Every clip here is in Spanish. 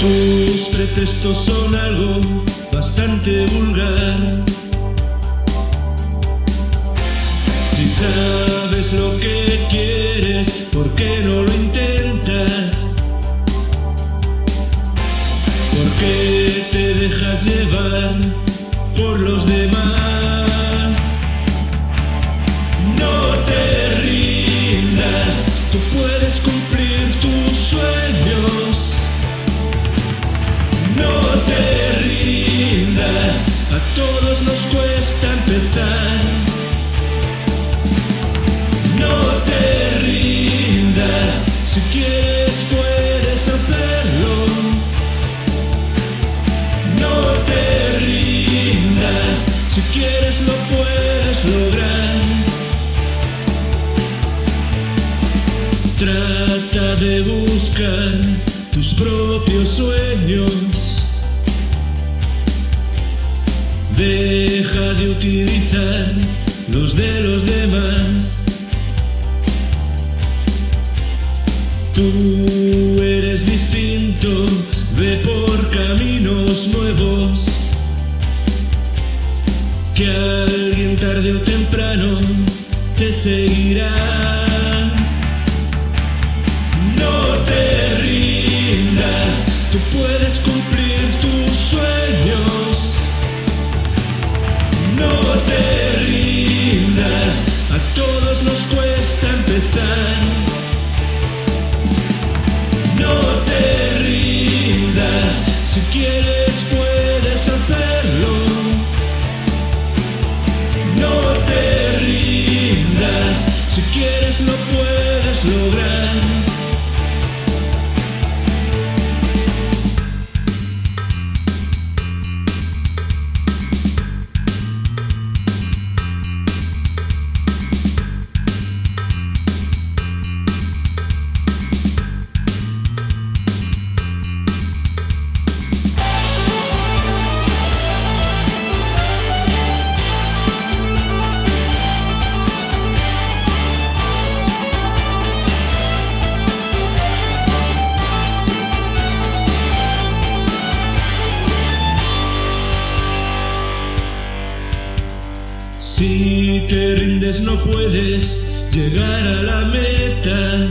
Tus pretextos son algo bastante vulgar. Si sabes lo que quieres, ¿por qué no lo intentas? ¿Por qué te dejas llevar por los demás? Deja de utilizar los de los demás. Tú eres distinto, ve por caminos nuevos. Que alguien tarde o temprano te seguirá. Te rindes no puedes llegar a la meta.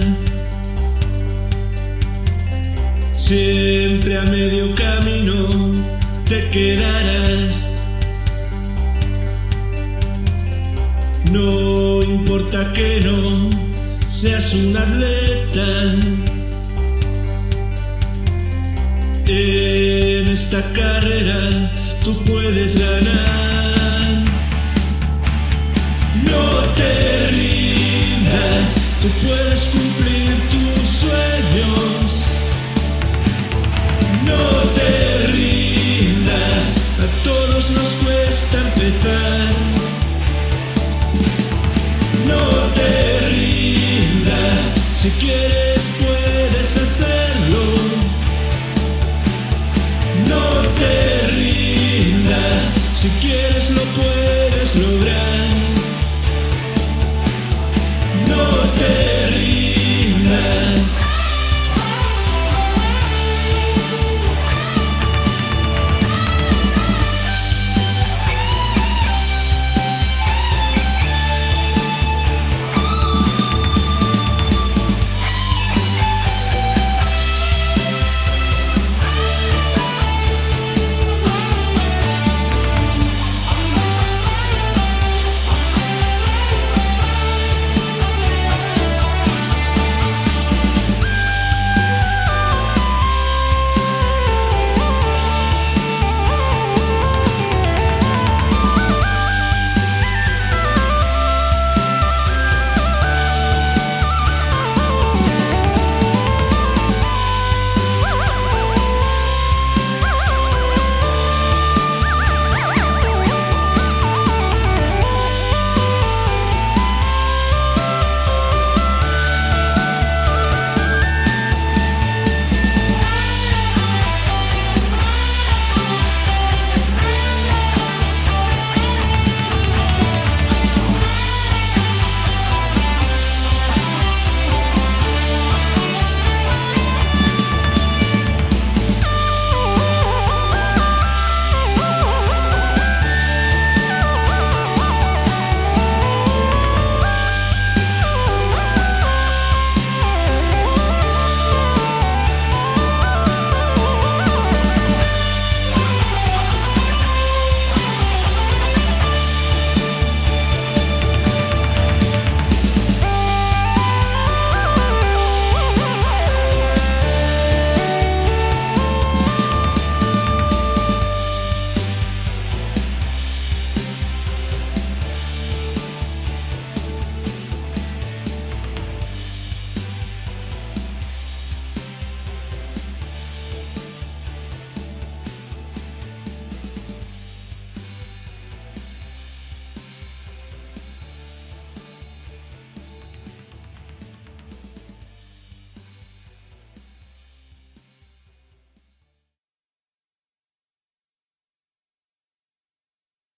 Siempre a medio camino te quedarás. No importa que no seas un atleta. En esta carrera tú puedes ganar. No te rindas, si quieres.